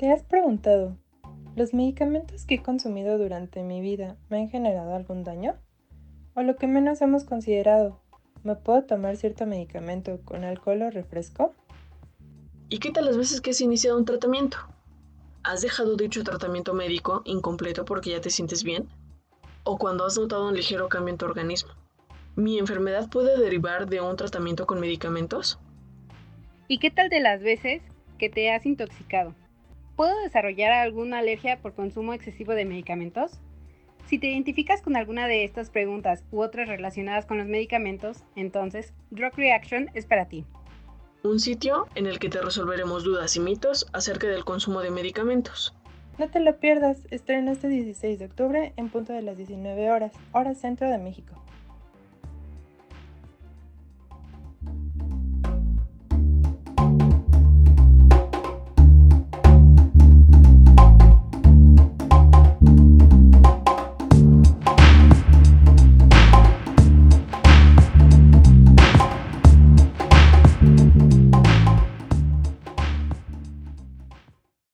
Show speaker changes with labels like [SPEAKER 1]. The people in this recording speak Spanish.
[SPEAKER 1] ¿Te has preguntado, ¿los medicamentos que he consumido durante mi vida me han generado algún daño? O lo que menos hemos considerado, ¿me puedo tomar cierto medicamento con alcohol o refresco?
[SPEAKER 2] ¿Y qué tal las veces que has iniciado un tratamiento? ¿Has dejado dicho tratamiento médico incompleto porque ya te sientes bien? ¿O cuando has notado un ligero cambio en tu organismo? ¿Mi enfermedad puede derivar de un tratamiento con medicamentos?
[SPEAKER 3] ¿Y qué tal de las veces que te has intoxicado? ¿Puedo desarrollar alguna alergia por consumo excesivo de medicamentos? Si te identificas con alguna de estas preguntas u otras relacionadas con los medicamentos, entonces Drug Reaction es para ti.
[SPEAKER 2] Un sitio en el que te resolveremos dudas y mitos acerca del consumo de medicamentos.
[SPEAKER 1] No te lo pierdas, estrena este 16 de octubre en punto de las 19 horas, hora centro de México.